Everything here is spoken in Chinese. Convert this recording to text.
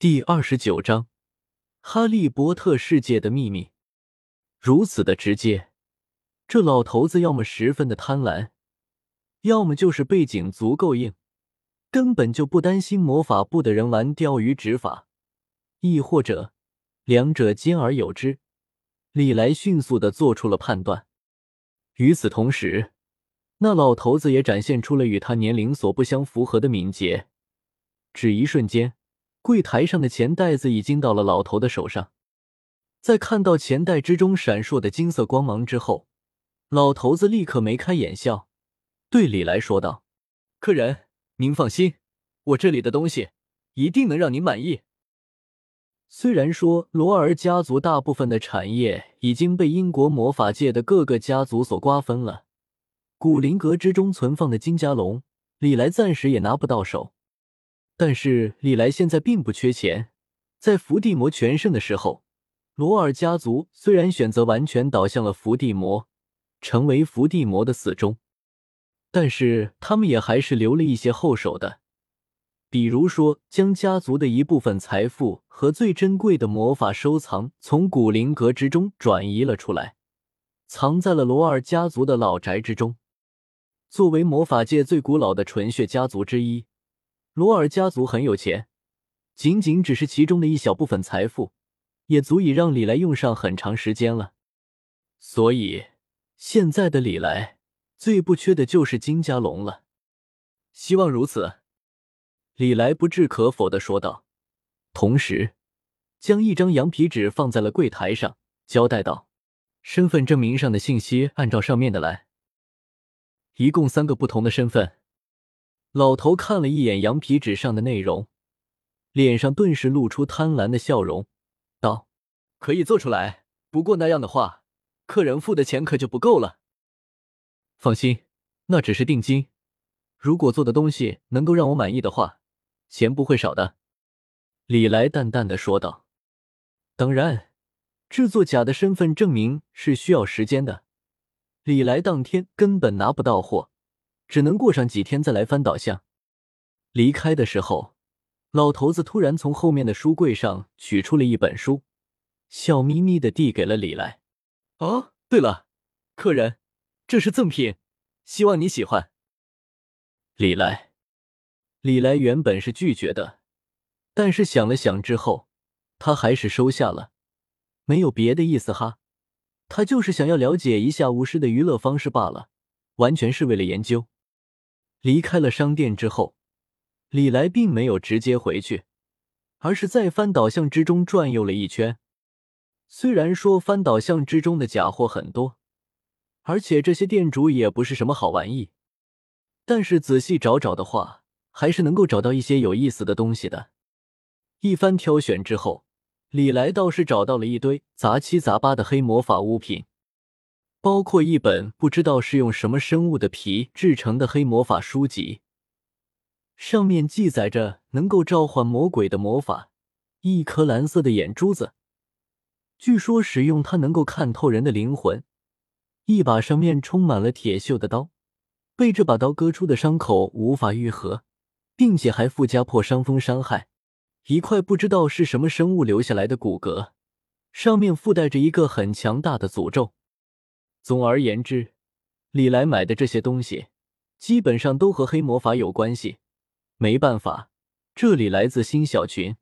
第二十九章《哈利波特世界的秘密》。如此的直接，这老头子要么十分的贪婪，要么就是背景足够硬，根本就不担心魔法部的人玩钓鱼执法，亦或者两者兼而有之。李来迅速的做出了判断。与此同时，那老头子也展现出了与他年龄所不相符合的敏捷，只一瞬间。柜台上的钱袋子已经到了老头的手上，在看到钱袋之中闪烁的金色光芒之后，老头子立刻眉开眼笑，对李来说道：“客人，您放心，我这里的东西一定能让您满意。”虽然说罗尔家族大部分的产业已经被英国魔法界的各个家族所瓜分了，古灵阁之中存放的金加龙，李来暂时也拿不到手。但是李来现在并不缺钱，在伏地魔全盛的时候，罗尔家族虽然选择完全倒向了伏地魔，成为伏地魔的死忠，但是他们也还是留了一些后手的，比如说将家族的一部分财富和最珍贵的魔法收藏从古灵阁之中转移了出来，藏在了罗尔家族的老宅之中。作为魔法界最古老的纯血家族之一。罗尔家族很有钱，仅仅只是其中的一小部分财富，也足以让李来用上很长时间了。所以，现在的李来最不缺的就是金加龙了。希望如此，李来不置可否的说道，同时将一张羊皮纸放在了柜台上，交代道：“身份证明上的信息按照上面的来，一共三个不同的身份。”老头看了一眼羊皮纸上的内容，脸上顿时露出贪婪的笑容，道：“可以做出来，不过那样的话，客人付的钱可就不够了。”放心，那只是定金，如果做的东西能够让我满意的话，钱不会少的。”李来淡淡的说道。“当然，制作假的身份证明是需要时间的，李来当天根本拿不到货。”只能过上几天再来翻导像。离开的时候，老头子突然从后面的书柜上取出了一本书，笑眯眯的递给了李来。哦，对了，客人，这是赠品，希望你喜欢。李来，李来原本是拒绝的，但是想了想之后，他还是收下了，没有别的意思哈，他就是想要了解一下巫师的娱乐方式罢了，完全是为了研究。离开了商店之后，李来并没有直接回去，而是在翻导像之中转悠了一圈。虽然说翻导像之中的假货很多，而且这些店主也不是什么好玩意，但是仔细找找的话，还是能够找到一些有意思的东西的。一番挑选之后，李来倒是找到了一堆杂七杂八的黑魔法物品。包括一本不知道是用什么生物的皮制成的黑魔法书籍，上面记载着能够召唤魔鬼的魔法，一颗蓝色的眼珠子，据说使用它能够看透人的灵魂，一把上面充满了铁锈的刀，被这把刀割出的伤口无法愈合，并且还附加破伤风伤害，一块不知道是什么生物留下来的骨骼，上面附带着一个很强大的诅咒。总而言之，李来买的这些东西基本上都和黑魔法有关系。没办法，这里来自新小群，